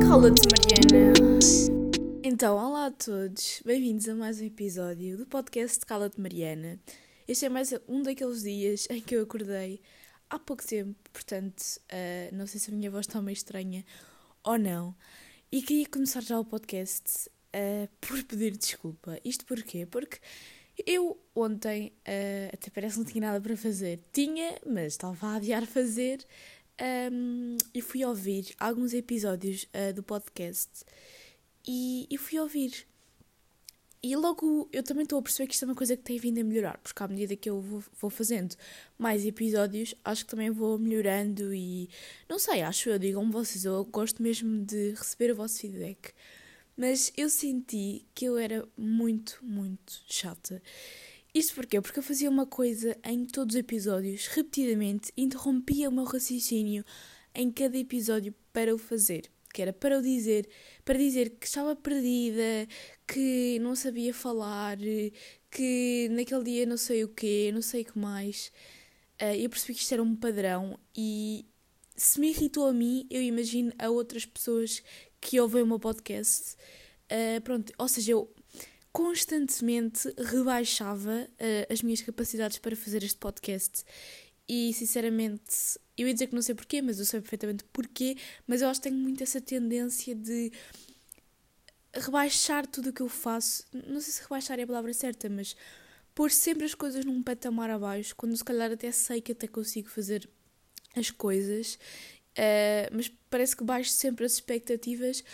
Cala-te, Mariana. Então, olá a todos, bem-vindos a mais um episódio do podcast Cala-te, Mariana. Este é mais um daqueles dias em que eu acordei há pouco tempo, portanto, uh, não sei se a minha voz está meio estranha ou não. E queria começar já o podcast uh, por pedir desculpa. Isto porquê? Porque eu ontem uh, até parece que não tinha nada para fazer. Tinha, mas estava a adiar fazer. Um, e fui ouvir alguns episódios uh, do podcast e, e fui ouvir. E logo eu também estou a perceber que isto é uma coisa que tem vindo a melhorar, porque à medida que eu vou, vou fazendo mais episódios, acho que também vou melhorando e não sei, acho eu, digam-me vocês, eu gosto mesmo de receber o vosso feedback. Mas eu senti que eu era muito, muito chata. Isto porquê? Porque eu fazia uma coisa em todos os episódios, repetidamente, interrompia o meu raciocínio em cada episódio para o fazer. Que era para o dizer, para dizer que estava perdida, que não sabia falar, que naquele dia não sei o quê, não sei o que mais. Uh, eu percebi que isto era um padrão e se me irritou a mim, eu imagino a outras pessoas que ouvem o meu podcast. Uh, pronto, ou seja, eu constantemente rebaixava uh, as minhas capacidades para fazer este podcast. E sinceramente, eu ia dizer que não sei porquê, mas eu sei perfeitamente porquê. Mas eu acho que tenho muito essa tendência de rebaixar tudo o que eu faço. Não sei se rebaixar é a palavra certa, mas pôr sempre as coisas num patamar abaixo, quando se calhar até sei que até consigo fazer as coisas. Uh, mas parece que baixo sempre as expectativas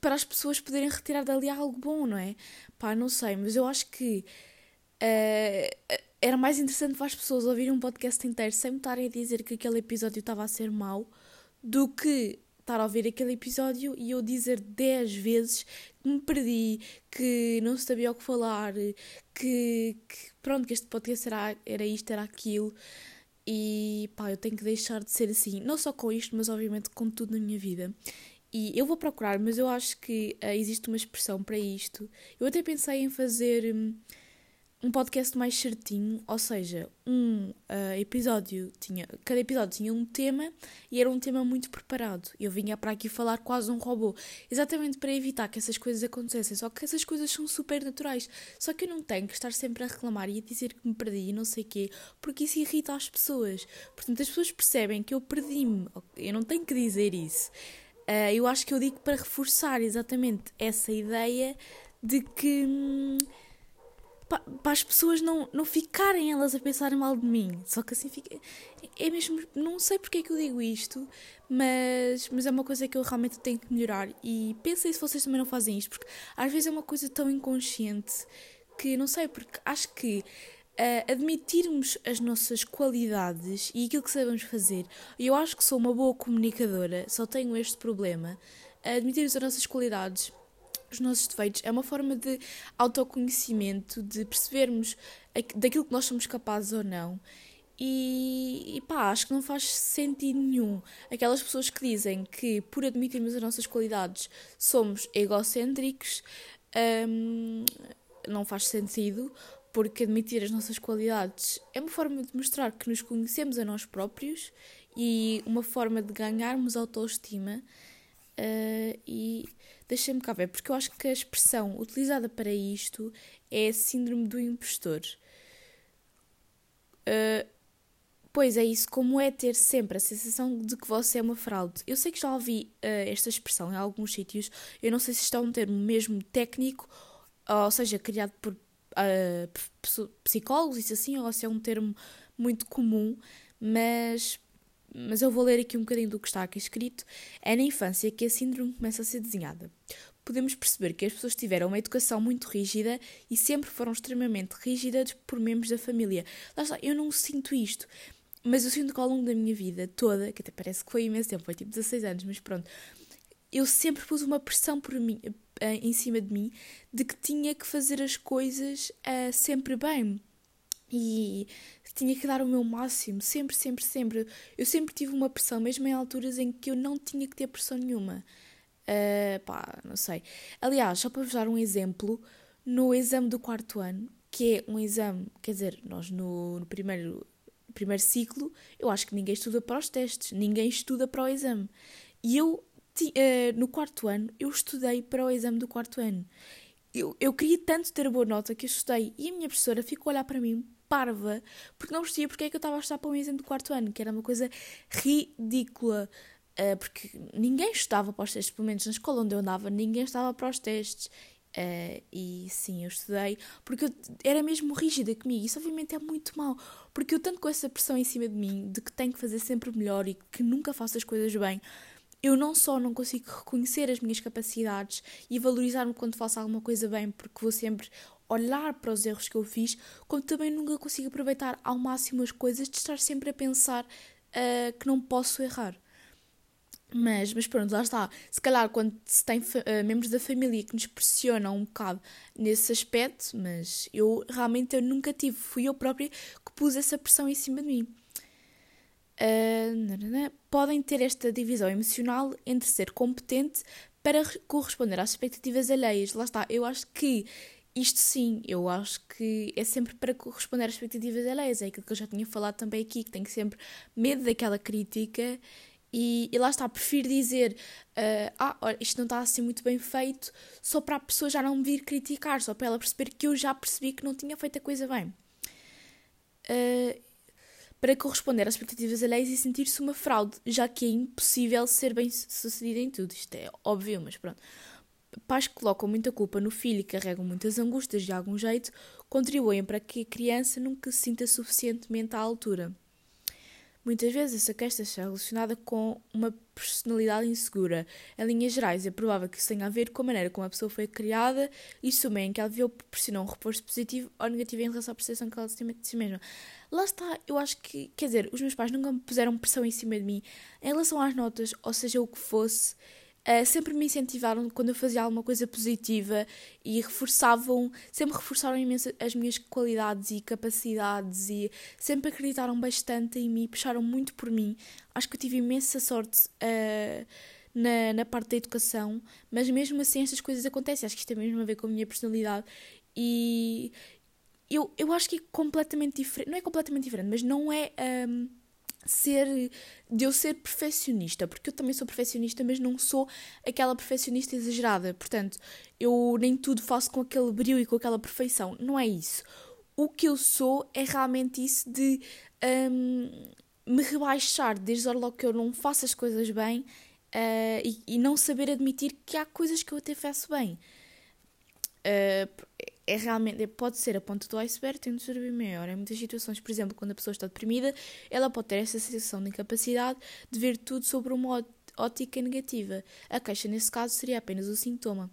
para as pessoas poderem retirar dali algo bom, não é? Pá, não sei, mas eu acho que uh, era mais interessante para as pessoas ouvirem um podcast inteiro sem me estarem a dizer que aquele episódio estava a ser mau do que estar a ouvir aquele episódio e eu dizer 10 vezes que me perdi, que não sabia o que falar, que, que pronto, que este podcast era, era isto, era aquilo. E pá, eu tenho que deixar de ser assim, não só com isto, mas obviamente com tudo na minha vida. E eu vou procurar, mas eu acho que uh, existe uma expressão para isto. Eu até pensei em fazer um, um podcast mais certinho, ou seja, um uh, episódio tinha. Cada episódio tinha um tema e era um tema muito preparado. Eu vinha para aqui falar quase um robô, exatamente para evitar que essas coisas acontecessem. Só que essas coisas são super naturais. Só que eu não tenho que estar sempre a reclamar e a dizer que me perdi e não sei quê, porque isso irrita as pessoas. Portanto, as pessoas percebem que eu perdi-me. Eu não tenho que dizer isso. Uh, eu acho que eu digo para reforçar exatamente essa ideia de que hum, para, para as pessoas não, não ficarem elas a pensarem mal de mim. Só que assim fica. É mesmo. Não sei porque é que eu digo isto, mas, mas é uma coisa que eu realmente tenho que melhorar. E pensem se vocês também não fazem isto, porque às vezes é uma coisa tão inconsciente que não sei, porque acho que uh, admitirmos as nossas qualidades e aquilo que sabemos fazer. Eu acho que sou uma boa comunicadora, só tenho este problema. Uh, admitirmos as nossas qualidades, os nossos defeitos, é uma forma de autoconhecimento, de percebermos daquilo que nós somos capazes ou não. E, e pá, acho que não faz sentido nenhum. Aquelas pessoas que dizem que por admitirmos as nossas qualidades somos egocêntricos, um, não faz sentido porque admitir as nossas qualidades é uma forma de mostrar que nos conhecemos a nós próprios e uma forma de ganharmos autoestima. Uh, e deixem-me cá ver, porque eu acho que a expressão utilizada para isto é síndrome do impostor. Uh, pois é isso, como é ter sempre a sensação de que você é uma fraude. Eu sei que já ouvi uh, esta expressão em alguns sítios, eu não sei se está um termo mesmo técnico, ou seja, criado por psicólogos, isso assim, ou se é um termo muito comum, mas, mas eu vou ler aqui um bocadinho do que está aqui escrito. É na infância que a síndrome começa a ser desenhada. Podemos perceber que as pessoas tiveram uma educação muito rígida e sempre foram extremamente rígidas por membros da família. Lá está, eu não sinto isto, mas eu sinto que ao longo da minha vida toda, que até parece que foi imenso tempo, foi tipo 16 anos, mas pronto, eu sempre pus uma pressão por mim, uh, em cima de mim de que tinha que fazer as coisas uh, sempre bem e tinha que dar o meu máximo, sempre, sempre, sempre. Eu sempre tive uma pressão, mesmo em alturas em que eu não tinha que ter pressão nenhuma. Uh, pá, não sei. Aliás, só para vos dar um exemplo, no exame do quarto ano, que é um exame, quer dizer, nós no, no primeiro primeiro ciclo, eu acho que ninguém estuda para os testes, ninguém estuda para o exame. E eu, uh, no quarto ano, eu estudei para o exame do quarto ano. Eu, eu queria tanto ter boa nota que eu estudei. E a minha professora ficou a olhar para mim, parva, porque não percebia porque é que eu estava a estudar para um exame do quarto ano, que era uma coisa ridícula. Uh, porque ninguém estudava para os testes, pelo menos na escola onde eu andava, ninguém estava para os testes. Uh, e sim, eu estudei porque eu era mesmo rígida comigo. Isso, obviamente, é muito mau, porque eu, tanto com essa pressão em cima de mim, de que tenho que fazer sempre melhor e que nunca faço as coisas bem, eu não só não consigo reconhecer as minhas capacidades e valorizar-me quando faço alguma coisa bem, porque vou sempre olhar para os erros que eu fiz, como também nunca consigo aproveitar ao máximo as coisas de estar sempre a pensar uh, que não posso errar. Mas, mas pronto, lá está. Se calhar quando se tem uh, membros da família que nos pressionam um bocado nesse aspecto, mas eu realmente eu nunca tive, fui eu própria que pus essa pressão em cima de mim. Uh, podem ter esta divisão emocional entre ser competente para corresponder às expectativas alheias. Lá está, eu acho que isto sim, eu acho que é sempre para corresponder às expectativas alheias. É aquilo que eu já tinha falado também aqui, que tenho sempre medo daquela crítica e, e, lá está, prefiro dizer uh, ah, olha, isto não está assim muito bem feito, só para a pessoa já não me vir criticar, só para ela perceber que eu já percebi que não tinha feito a coisa bem. Uh, para corresponder às expectativas alheias e sentir-se uma fraude, já que é impossível ser bem sucedida em tudo. Isto é óbvio, mas pronto. Pais que colocam muita culpa no filho e carregam muitas angústias de algum jeito contribuem para que a criança nunca se sinta suficientemente à altura. Muitas vezes essa queixa está relacionada com uma personalidade insegura. Em linhas gerais, é provável que isso tenha a ver com a maneira como a pessoa foi criada e também em que ela viu proporcionar um reforço positivo ou negativo em relação à percepção que ela tem de si mesma. Lá está, eu acho que, quer dizer, os meus pais nunca me puseram pressão em cima de mim em relação às notas, ou seja, o que fosse. Uh, sempre me incentivaram quando eu fazia alguma coisa positiva e reforçavam, sempre reforçaram imenso as minhas qualidades e capacidades e sempre acreditaram bastante em mim, puxaram muito por mim. Acho que eu tive imensa sorte uh, na, na parte da educação, mas mesmo assim estas coisas acontecem. Acho que isto tem mesmo a ver com a minha personalidade e eu, eu acho que é completamente diferente, não é completamente diferente, mas não é. Um, ser de eu ser perfeccionista, porque eu também sou perfeccionista, mas não sou aquela perfeccionista exagerada. Portanto, eu nem tudo faço com aquele brilho e com aquela perfeição. Não é isso. O que eu sou é realmente isso de um, me rebaixar desde logo que eu não faço as coisas bem uh, e, e, não saber admitir que há coisas que eu até faço bem. Uh, é realmente, pode ser a ponta do iceberg, de ser bem maior. Em muitas situações, por exemplo, quando a pessoa está deprimida, ela pode ter essa sensação de incapacidade de ver tudo sobre uma ótica negativa. A queixa, nesse caso, seria apenas o sintoma.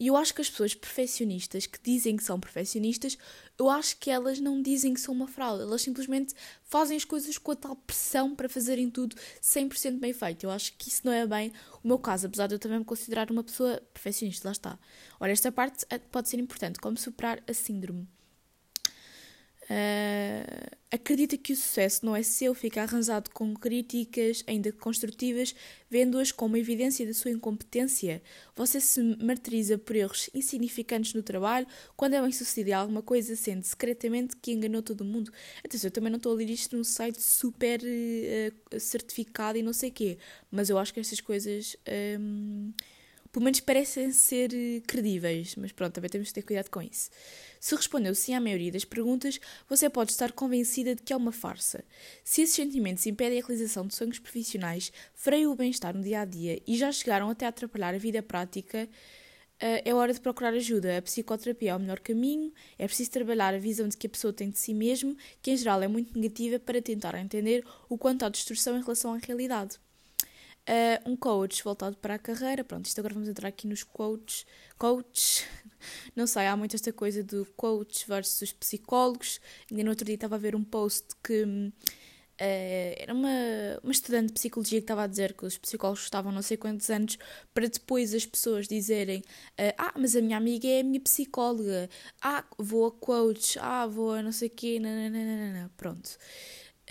E eu acho que as pessoas perfeccionistas que dizem que são perfeccionistas, eu acho que elas não dizem que são uma fraude. Elas simplesmente fazem as coisas com a tal pressão para fazerem tudo 100% bem feito. Eu acho que isso não é bem o meu caso, apesar de eu também me considerar uma pessoa perfeccionista. Lá está. Ora, esta parte eh, pode ser importante. Como superar a síndrome. Uh, acredita que o sucesso não é seu, fica arranjado com críticas, ainda construtivas, vendo-as como evidência da sua incompetência. Você se martiriza por erros insignificantes no trabalho, quando é bem sucedido em alguma coisa, sente secretamente que enganou todo mundo. Atenção, eu também não estou a ler isto num site super uh, certificado e não sei o quê, mas eu acho que estas coisas. Um, pelo menos parecem ser credíveis, mas pronto, também temos de ter cuidado com isso. Se respondeu sim à maioria das perguntas, você pode estar convencida de que é uma farsa. Se esses sentimentos impedem a realização de sonhos profissionais, freiam o bem-estar no dia a dia e já chegaram até a atrapalhar a vida prática, eh, é hora de procurar ajuda. A psicoterapia é o melhor caminho, é preciso trabalhar a visão de que a pessoa tem de si mesmo, que em geral é muito negativa, para tentar entender o quanto há distorção em relação à realidade. Uh, um coach voltado para a carreira. Pronto, isto agora vamos entrar aqui nos coaches. Coaches, não sei, há muito esta coisa do coach versus psicólogos. Ainda no outro dia estava a ver um post que uh, era uma, uma estudante de psicologia que estava a dizer que os psicólogos estavam não sei quantos anos para depois as pessoas dizerem uh, ah, mas a minha amiga é a minha psicóloga, ah, vou a coach, ah, vou a não sei o quê, nananana. pronto.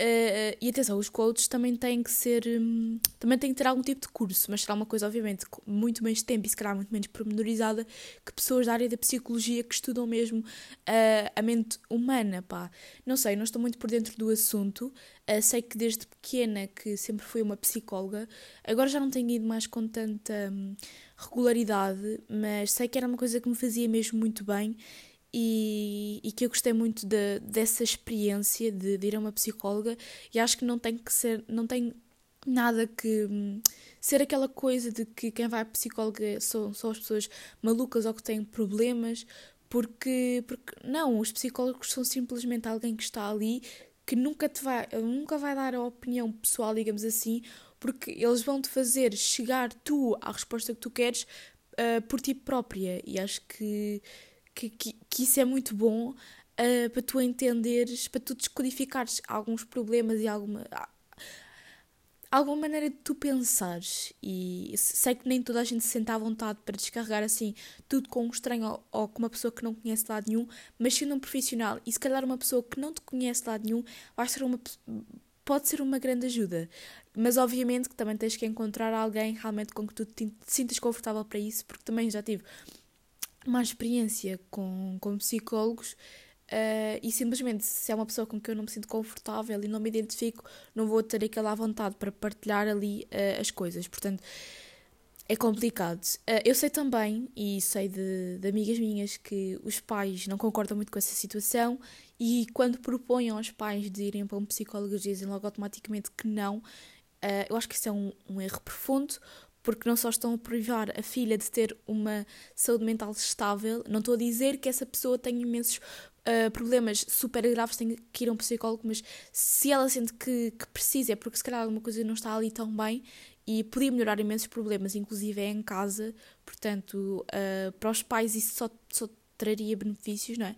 Uh, e atenção, os coaches também têm que ser. Um, também têm que ter algum tipo de curso, mas será uma coisa, obviamente, muito menos tempo e se calhar muito menos pormenorizada que pessoas da área da psicologia que estudam mesmo uh, a mente humana, pá. Não sei, não estou muito por dentro do assunto. Uh, sei que desde pequena que sempre fui uma psicóloga, agora já não tenho ido mais com tanta um, regularidade, mas sei que era uma coisa que me fazia mesmo muito bem e, e que eu gostei muito de, dessa experiência de, de, ir a uma psicóloga. E acho que não tem que ser, não tem nada que hum, ser aquela coisa de que quem vai a psicóloga são, são as pessoas malucas ou que têm problemas, porque, porque não, os psicólogos são simplesmente alguém que está ali que nunca te vai, nunca vai dar a opinião pessoal, digamos assim, porque eles vão te fazer chegar tu à resposta que tu queres uh, por ti própria. E acho que que, que, que isso é muito bom uh, para tu entenderes, para tu descodificares alguns problemas e alguma, alguma maneira de tu pensares. E sei que nem toda a gente se sente à vontade para descarregar assim tudo com um estranho ou, ou com uma pessoa que não conhece de lado nenhum, mas sendo um profissional e se calhar uma pessoa que não te conhece de lado nenhum, vai ser uma pode ser uma grande ajuda. Mas obviamente que também tens que encontrar alguém realmente com que tu te sintas confortável para isso, porque também já tive uma experiência com, com psicólogos uh, e simplesmente se é uma pessoa com quem eu não me sinto confortável e não me identifico, não vou ter aquela vontade para partilhar ali uh, as coisas. Portanto, é complicado. Uh, eu sei também, e sei de, de, amigas minhas, que os pais não concordam muito com essa situação e quando propõem aos pais de irem para um psicólogo dizem logo automaticamente que não. eu acho que isso é um, um erro profundo, porque não só estão a privar a filha de ter uma saúde mental estável, não estou a dizer que essa pessoa tem imensos uh, problemas super graves, tem que ir a um psicólogo, mas se ela sente que, que precisa, é porque se calhar alguma coisa não está ali tão bem e podia melhorar imensos problemas, inclusive é em casa, portanto, uh, para os pais isso só, só traria benefícios, não é?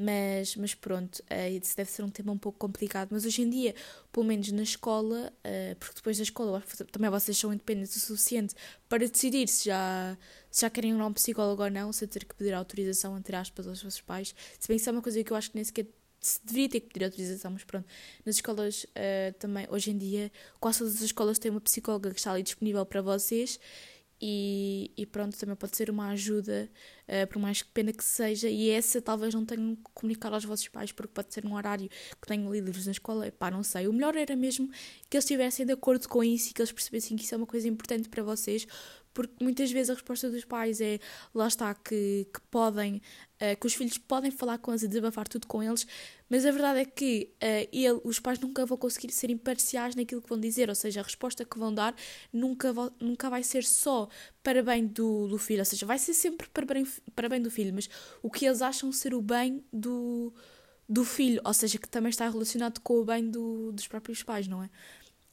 Mas, mas pronto, uh, isso deve ser um tema um pouco complicado. Mas hoje em dia, pelo menos na escola, uh, porque depois da escola também vocês são independentes o suficiente para decidir se já, se já querem ir a um psicólogo ou não, sem ter que pedir autorização, entre aspas, aos vossos pais. Se bem que isso é uma coisa que eu acho que nem sequer se deveria ter que pedir autorização, mas pronto. Nas escolas uh, também, hoje em dia, quase todas as escolas têm uma psicóloga que está ali disponível para vocês e, e, pronto, também pode ser uma ajuda, uh, por mais pena que seja, e essa talvez não tenham que comunicar aos vossos pais, porque pode ser um horário que tenham livros na escola, pá, não sei. O melhor era mesmo que eles estivessem de acordo com isso e que eles percebessem que isso é uma coisa importante para vocês, porque muitas vezes a resposta dos pais é lá está que, que podem, uh, que os filhos podem falar com eles e desabafar tudo com eles, mas a verdade é que uh, ele, os pais nunca vão conseguir ser imparciais naquilo que vão dizer, ou seja, a resposta que vão dar nunca, vo, nunca vai ser só para bem do, do filho, ou seja, vai ser sempre para bem, para bem do filho, mas o que eles acham ser o bem do, do filho, ou seja, que também está relacionado com o bem do, dos próprios pais, não é?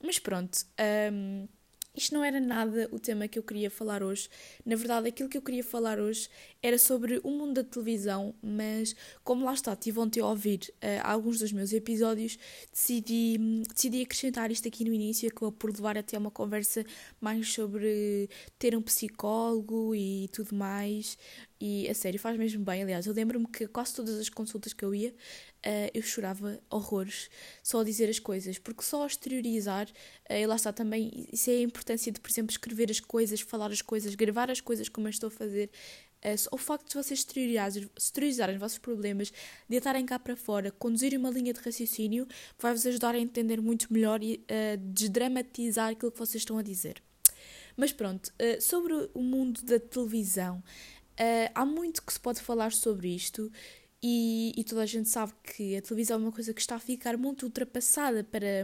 Mas pronto. Um, ehm, isto não era nada o tema que eu queria falar hoje. Na verdade, aquilo que eu queria falar hoje era sobre o mundo da televisão, mas como lá está, tive ontem a ouvir uh, alguns dos meus episódios, decidi, decidi acrescentar isto aqui no início, acabou por levar até uma conversa mais sobre ter um psicólogo e tudo mais. E a sério, faz mesmo bem. Aliás, eu lembro-me que quase todas as consultas que eu ia, uh, eu chorava horrores só a dizer as coisas, porque só a exteriorizar, uh, e lá está também, isso é a importância de, por exemplo, escrever as coisas, falar as coisas, gravar as coisas como eu estou a fazer. Uh, o facto de vocês exteriorizarem, os vossos problemas, de estarem cá para fora, conduzirem uma linha de raciocínio, vai-vos ajudar a entender muito melhor e a desdramatizar aquilo que vocês estão a dizer. Mas pronto, sobre o mundo da televisão, há muito que se pode falar sobre isto e, e, toda a gente sabe que a televisão é uma coisa que está a ficar muito ultrapassada para,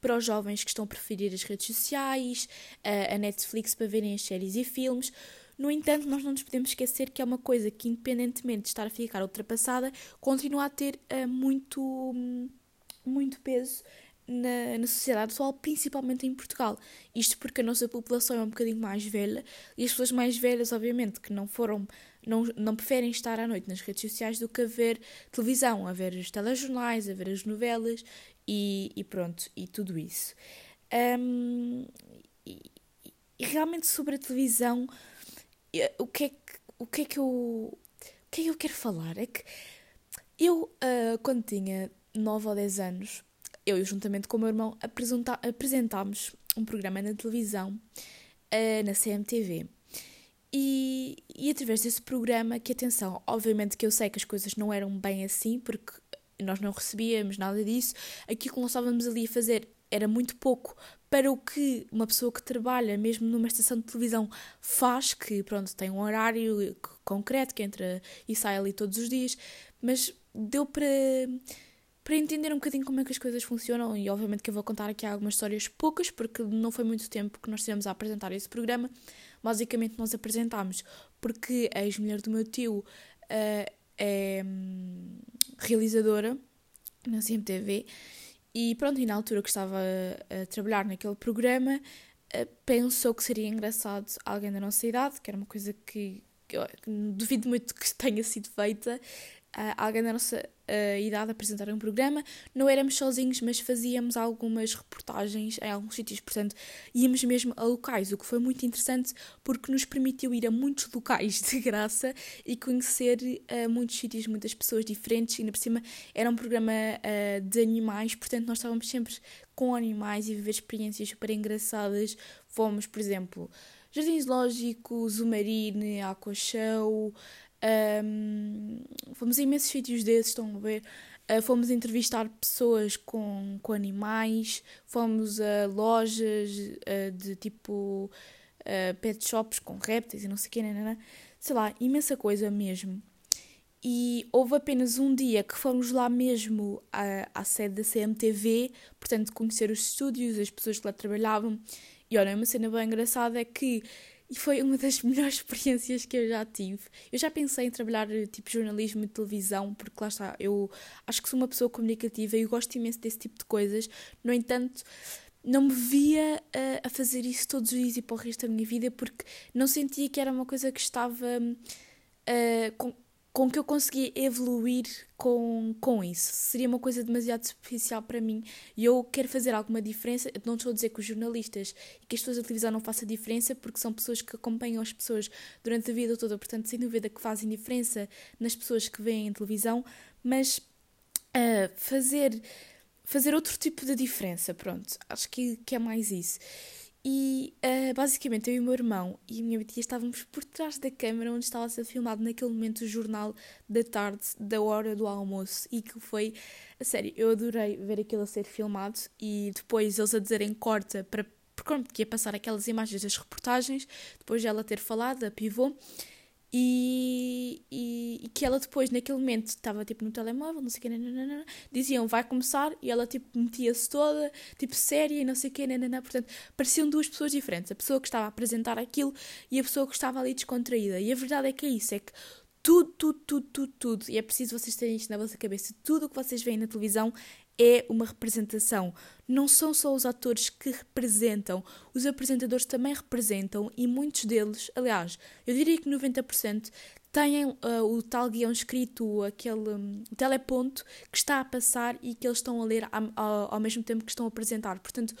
para os jovens que estão a preferir as redes sociais, a, a Netflix para verem as séries e filmes. No entanto, nós não nos podemos esquecer que é uma coisa que, independentemente de estar a ficar ultrapassada, continua a ter uh, muito, muito peso na, na sociedade atual, principalmente em Portugal. Isto porque a nossa população é um bocadinho mais velha e as pessoas mais velhas, obviamente, que não foram, não, não preferem estar à noite nas redes sociais do que a ver televisão, a ver os telejornais, a ver as novelas e, e pronto, e tudo isso. Um, e, e, realmente sobre a televisão, o que é que, o que, é que eu. O que é que eu quero falar? É que eu, uh, quando tinha 9 ou 10 anos, eu, juntamente com o meu irmão, apresentámos um programa na televisão, uh, na CMTV. E, e através desse programa, que atenção, obviamente que eu sei que as coisas não eram bem assim, porque nós não recebíamos nada disso, aquilo que nós estávamos ali a fazer era muito pouco para o que uma pessoa que trabalha mesmo numa estação de televisão faz, que pronto, tem um horário concreto que entra e sai ali todos os dias, mas deu para para entender um bocadinho como é que as coisas funcionam. E obviamente que eu vou contar aqui algumas histórias poucas porque não foi muito tempo que nós tivemos a apresentar esse programa. Basicamente nós apresentámos porque a ex-mulher do meu tio uh, é um, realizadora na CMTV e pronto, e na altura que estava a, a trabalhar naquele programa uh, pensou que seria engraçado alguém da nossa idade, que era uma coisa que, que eu duvido muito que tenha sido feita, alguém da nossa uh, idade apresentar um programa. Não éramos sozinhos, mas fazíamos algumas reportagens em alguns sítios, portanto, íamos mesmo a locais, o que foi muito interessante porque nos permitiu ir a muitos locais de graça e conhecer uh, muitos sítios, muitas pessoas diferentes. E ainda por cima era um programa uh, de animais, portanto, nós estávamos sempre com animais e viver experiências super engraçadas. Fomos, por exemplo, Jardim Zoológico, Zumarine, Aqua Show. Um, fomos a imensos sítios desses, estão a ver? Uh, fomos entrevistar pessoas com, com animais, fomos a lojas uh, de tipo uh, pet shops com répteis e não sei o que, sei lá, imensa coisa mesmo. E houve apenas um dia que fomos lá mesmo à, à sede da CMTV, portanto, conhecer os estúdios, as pessoas que lá trabalhavam. E olha, uma cena bem engraçada é que e foi uma das melhores experiências que eu já tive. Eu já pensei em trabalhar tipo jornalismo e televisão, porque lá está, eu acho que sou uma pessoa comunicativa e gosto imenso desse tipo de coisas. No entanto, não me via uh, a fazer isso todos os dias e para o resto da minha vida, porque não sentia que era uma coisa que estava. Uh, com, com que eu conseguia evoluir com, com isso. Seria uma coisa demasiado superficial para mim e eu quero fazer alguma diferença. não estou a dizer que os jornalistas e que as pessoas da televisão não façam diferença, porque são pessoas que acompanham as pessoas durante a vida toda, portanto, sem dúvida que fazem diferença nas pessoas que veem em televisão, mas uh, fazer, fazer outro tipo de diferença, pronto, acho que, que é mais isso. E uh, basicamente eu e o meu irmão e a minha tia estávamos por trás da câmara onde estava a ser filmado naquele momento o jornal da tarde, da hora do almoço. E que foi, a sério, eu adorei ver aquilo a ser filmado e depois eles a dizerem corta para. Porque ia passar aquelas imagens das reportagens, depois de ela ter falado, a pivô. E, e, e, que ela depois, naquele momento, estava tipo no telemóvel, não sei o que, nananana, diziam vai começar e ela tipo metia-se toda, tipo séria e não sei o que, nanana, portanto pareciam duas pessoas diferentes, a pessoa que estava a apresentar aquilo e a pessoa que estava ali descontraída. E a verdade é que é isso, é que tudo, tudo, tudo, tudo, tudo, e é preciso vocês terem isto na vossa cabeça, tudo o que vocês veem na televisão é uma representação. Não são só os atores que representam, os apresentadores também representam e muitos deles, aliás, eu diria que 90%, têm uh, o tal guião escrito, aquele um, teleponto que está a passar e que eles estão a ler ao, ao, mesmo tempo que estão a apresentar. Portanto,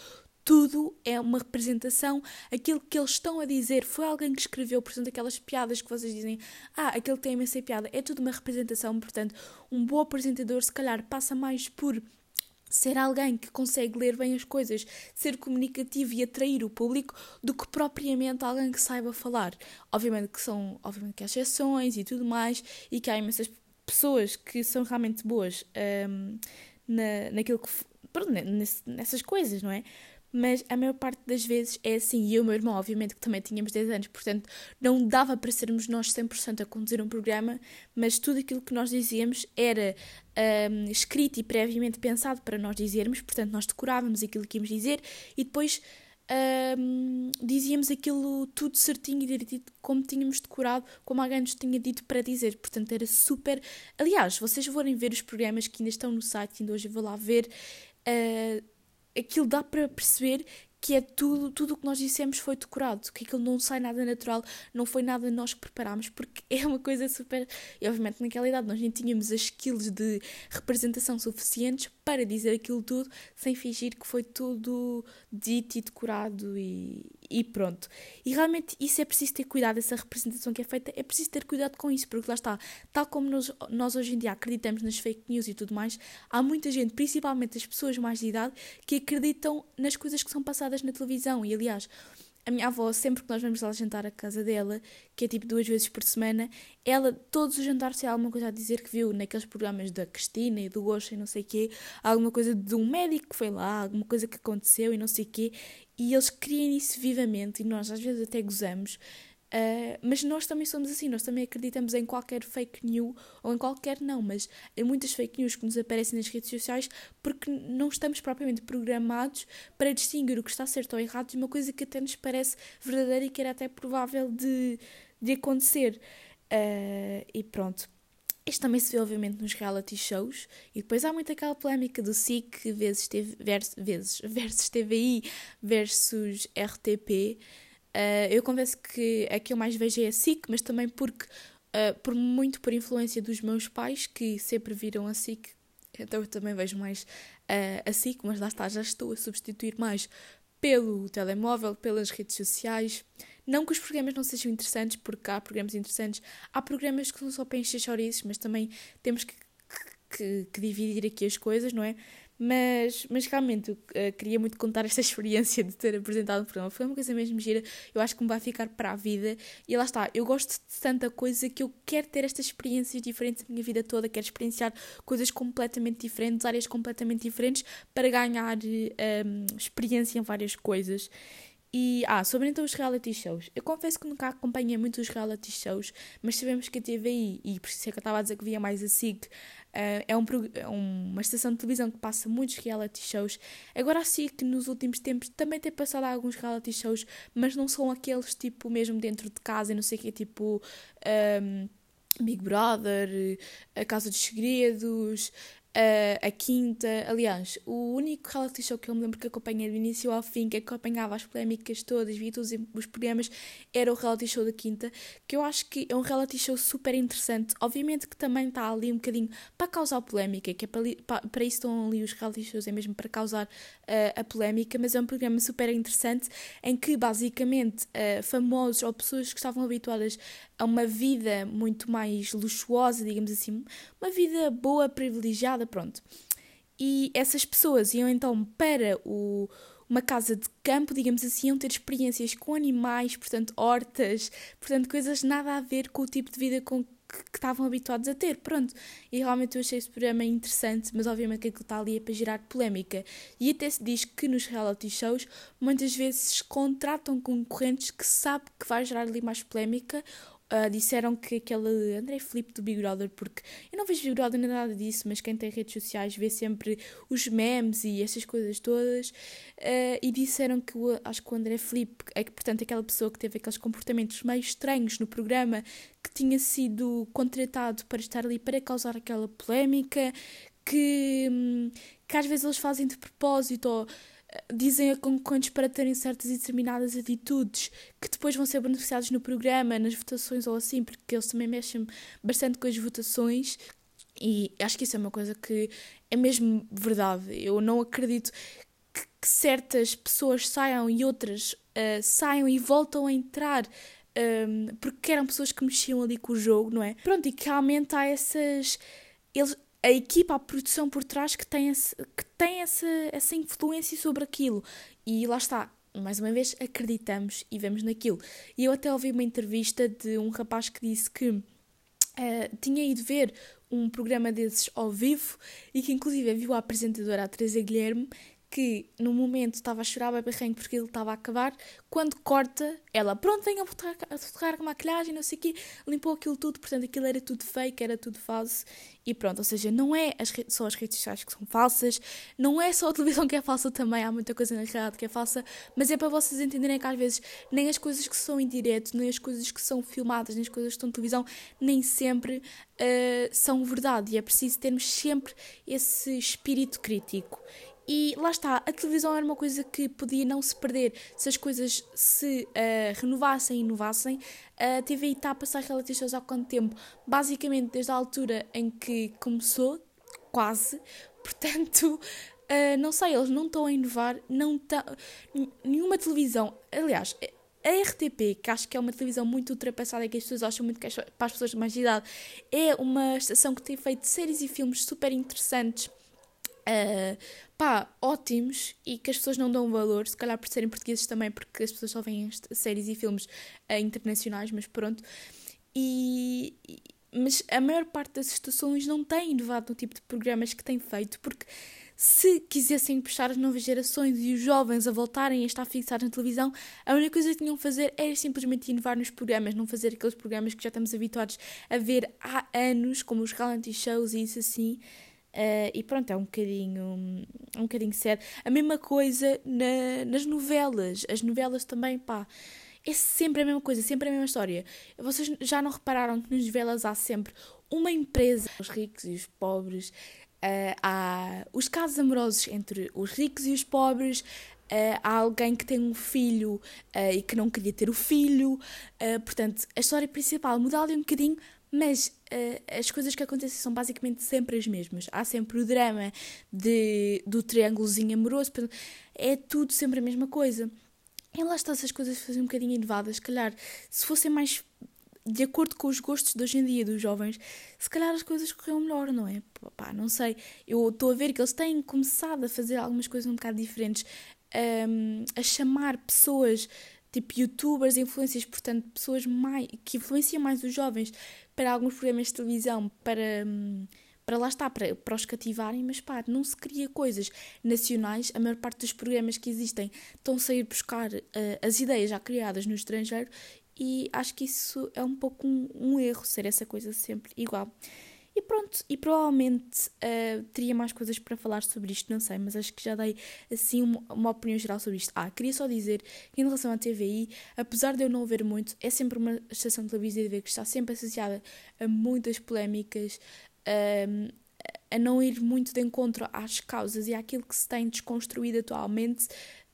tudo é uma representação. Aquilo que eles estão a dizer foi alguém que escreveu, portanto, aquelas piadas que vocês dizem, ah, aquele tem imensa piada, é tudo uma representação. Portanto, um bom apresentador, se calhar, passa mais por ser alguém que consegue ler bem as coisas, ser comunicativo e atrair o público, do que propriamente alguém que saiba falar. Obviamente que são, obviamente que há exceções e tudo mais, e que há imensas pessoas que são realmente boas um, na, naquilo que. Pronto, nessas coisas, não é? Mas a maior parte das vezes é assim. E o meu irmão, obviamente, que também tínhamos 10 anos, portanto, não dava para sermos nós 100% a conduzir um programa, mas tudo aquilo que nós dizíamos era um, escrito e previamente pensado para nós dizermos, portanto, nós decorávamos aquilo que íamos dizer e depois. Um, dizíamos aquilo tudo certinho e direitinho como tínhamos decorado, como alguém nos tinha dito para dizer. Portanto, era super. Aliás, vocês forem ver os programas que ainda estão no site, ainda hoje eu vou lá ver. Uh, aquilo dá para perceber que é tudo, tudo o que nós dissemos foi decorado, que aquilo não sai nada natural, não foi nada nós que preparámos, porque é uma coisa super. E obviamente naquela idade nós nem tínhamos as skills de representação suficientes para dizer aquilo tudo sem fingir que foi tudo dito e decorado e, e pronto. E realmente isso é preciso ter cuidado, essa representação que é feita, é preciso ter cuidado com isso, porque lá está, tal como nós, nós hoje em dia acreditamos nas fake news e tudo mais, há muita gente, principalmente as pessoas mais de idade, que acreditam nas coisas que são passadas na televisão. E aliás, a minha avó, sempre que nós vamos lá jantar à casa dela, que é tipo duas vezes por semana, ela, todos os jantares, tem alguma coisa a dizer que viu naqueles programas da Cristina e do Gosha e não sei o quê, alguma coisa de um médico que foi lá, alguma coisa que aconteceu e não sei o quê, e eles criam isso vivamente e nós às vezes até gozamos, Uh, mas nós também somos assim, nós também acreditamos em qualquer fake news, ou em qualquer não, mas em muitas fake news que nos aparecem nas redes sociais, porque não estamos propriamente programados para distinguir o que está certo ou errado de uma coisa que até nos parece verdadeira e que era até provável de, de acontecer. Uh, e pronto. Isto também se vê, obviamente, nos reality shows. E depois há muito aquela polémica do SIC vezes, TV, vers, vezes versus TVI versus RTP. Uh, eu confesso que a que eu mais vejo é a SIC, mas também porque, uh, por muito por influência dos meus pais, que sempre viram a SIC, então eu também vejo mais uh, a SIC, mas lá está, já estou a substituir mais pelo telemóvel, pelas redes sociais. Não que os programas não sejam interessantes, porque há programas interessantes, há programas que não só para encher chouriços, mas também temos que, que, que dividir aqui as coisas, não é? Mas, mas realmente, eu uh, queria muito contar esta experiência de ter apresentado o programa. Foi uma coisa mesmo gira, eu acho que me vai ficar para a vida. E lá está, eu gosto de tanta coisa que eu quero ter estas experiências diferentes a minha vida toda, quero experienciar coisas completamente diferentes, áreas completamente diferentes, para ganhar um, ehm, experiência em várias coisas. E, ah, sobre então os reality shows. Eu confesso que nunca acompanhei muito os reality shows, mas sabemos que a TVI, e por isso é que eu estava a dizer que via mais a SIG, uh, é, um, é uma estação de televisão que passa muitos reality shows. Agora a SIG, nos últimos tempos, também tem passado alguns reality shows, mas não são aqueles tipo mesmo dentro de casa e não sei o que, tipo. Um, Big Brother, A Casa dos Segredos, Uh, a quinta, aliás, o único reality show que eu me lembro que acompanhei do início ao fim, que acompanhava as polémicas todas, via todos os programas, era o reality show da quinta, que eu acho que é um reality show super interessante. Obviamente que também está ali um bocadinho para causar polémica, que é para, para, para isso estão ali os reality shows, é mesmo para causar uh, a polémica, mas é um programa super interessante em que basicamente uh, famosos ou pessoas que estavam habituadas a uma vida muito mais luxuosa, digamos assim, uma vida boa, privilegiada, pronto. E essas pessoas iam então para o, uma casa de campo, digamos assim, iam ter experiências com animais, portanto, hortas, portanto, coisas nada a ver com o tipo de vida com que, que estavam habituados a ter, pronto. E realmente eu achei esse programa interessante, mas obviamente que aquilo está ali é para gerar polémica. E até se diz que nos reality shows muitas vezes contratam concorrentes que sabe que vai gerar ali mais polémica Uh, disseram que aquele André Filipe do Big Brother, porque eu não vejo Big Brother nem nada disso, mas quem tem redes sociais vê sempre os memes e essas coisas todas. Uh, e disseram que acho que o André Filipe é que, portanto, aquela pessoa que teve aqueles comportamentos meio estranhos no programa, que tinha sido contratado para estar ali para causar aquela polémica, que, hum, que às vezes eles fazem de propósito ou dizem a concorrentes para terem certas e determinadas atitudes que depois vão ser beneficiados no programa, nas votações ou assim, porque eles também mexem bastante com as votações e acho que isso é uma coisa que é mesmo verdade. Eu não acredito que, que certas pessoas saiam e outras uh, saiam e voltam a entrar um, porque eram pessoas que mexiam ali com o jogo, não é? Pronto, e que realmente há essas. Eles, a equipa, a produção por trás que tem, esse, que tem essa, essa influência sobre aquilo. E lá está, mais uma vez, acreditamos e vemos naquilo. E eu até ouvi uma entrevista de um rapaz que disse que uh, tinha ido ver um programa desses ao vivo e que inclusive viu a apresentadora, a Teresa Guilherme, que no momento estava a chorar bem barranho porque ele estava a acabar, quando corta, ela, pronto, venha a tocar com maquilhagem, não sei o quê, limpou aquilo tudo, portanto aquilo era tudo fake, era tudo falso, e pronto, ou seja, não é as só as redes sociais que são falsas, não é só a televisão que é falsa também, há muita coisa na realidade que é falsa, mas é para vocês entenderem que às vezes nem as coisas que são em direto, nem as coisas que são filmadas, nem as coisas que estão na televisão, nem sempre uh, são verdade, e é preciso termos sempre esse espírito crítico. E lá está, a televisão era uma coisa que podia não se perder se as coisas se uh, renovassem e inovassem. A TVI está a passar reality shows há quanto tempo? Basicamente desde a altura em que começou, quase, Portanto, uh, não sei, eles não estão a inovar, não nenhuma televisão. Aliás, a RTP, que acho que é uma televisão muito ultrapassada e que as pessoas acham muito que é para as pessoas de mais idade, é uma estação que tem feito séries e filmes super interessantes uh, pá, ótimos e que as pessoas não dão valor, se calhar por serem portugueses também, porque as pessoas só veem séries e filmes uh, internacionais, mas pronto. E, mas a maior parte das estações não tem inovado no tipo de programas que têm feito, porque se quisessem puxar as novas gerações e os jovens a voltarem a estar fixados na televisão, a única coisa que tinham a fazer era simplesmente inovar nos programas, não fazer aqueles programas que já estamos habituados a ver há anos, como os reality shows e isso assim. Uh, e pronto, é um bocadinho, um bocadinho sério. A mesma coisa na, nas novelas. As novelas também, pá, é sempre a mesma coisa, sempre a mesma história. Vocês já não repararam que nas novelas há sempre uma empresa, os ricos e os pobres, uh, há os casos amorosos entre os ricos e os pobres, Uh, há alguém que tem um filho uh, e que não queria ter o filho. Uh, portanto, a história principal muda ali um bocadinho, mas uh, as coisas que acontecem são basicamente sempre as mesmas. Há sempre o drama de, do triângulozinho amoroso, é tudo sempre a mesma coisa. E lá está, essas coisas fazem um bocadinho inovadas. Se calhar, se fossem mais de acordo com os gostos de hoje em dia dos jovens, se calhar as coisas corriam melhor, não é? Pá, não sei. Eu estou a ver que eles têm começado a fazer algumas coisas um bocado diferentes, um, a chamar pessoas tipo youtubers, influências, portanto, pessoas mais, que influenciam mais os jovens para alguns programas de televisão, para, para lá está, para, para os cativarem, mas pá, não se cria coisas nacionais. A maior parte dos programas que existem estão-se a ir buscar uh, as ideias já criadas no estrangeiro e acho que isso é um pouco um, um erro, ser essa coisa sempre igual. E pronto, e provavelmente uh, teria mais coisas para falar sobre isto, não sei, mas acho que já dei assim uma, uma, opinião geral sobre isto. Ah, queria só dizer que em relação à TVI, apesar de eu não ver muito, é sempre uma estação televisiva que está sempre associada a muitas polémicas, um, a não ir muito de encontro às causas e àquilo que se tem desconstruído atualmente.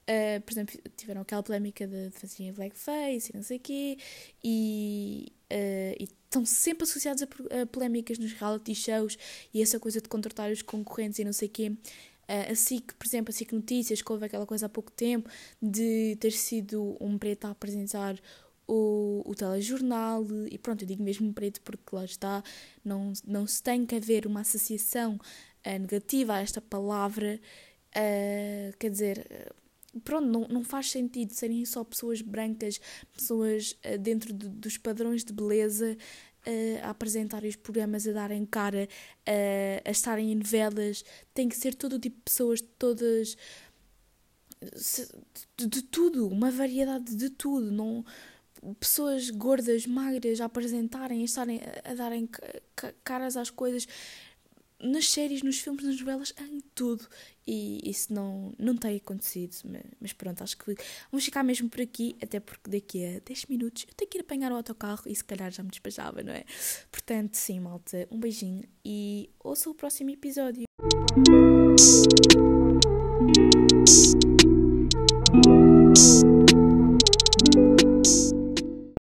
Uh, por exemplo, tiveram aquela polémica de fazerem blackface e não sei o quê, e, uh, e estão sempre associados a, a, polémicas nos reality shows e essa coisa de contratar os concorrentes e não sei o quê. Uh, assim que, por exemplo, assim que notícias, que houve aquela coisa há pouco tempo de ter sido um preto a apresentar o, o telejornal, e pronto, eu digo mesmo preto porque lá está, não, não se tem que haver uma associação uh, negativa a esta palavra, uh, quer dizer, pronto, não, não faz sentido serem só pessoas brancas, pessoas uh, dentro de, dos padrões de beleza uh, a apresentarem os programas, a darem cara, uh, a estarem em novelas. Tem que ser todo tipo de pessoas, todas. De, de, tudo, uma variedade de tudo. Não, pessoas gordas, magras a apresentarem, a estarem a darem caras às coisas nas séries, nos filmes, nas novelas, em tudo. E isso não, não tem acontecido. Mas, mas, pronto, acho que vamos ficar mesmo por aqui, até porque daqui a 10 minutos eu tenho que ir apanhar o autocarro e se calhar já me despejava, não é? Portanto, sim, malta, um beijinho e ouça o próximo episódio.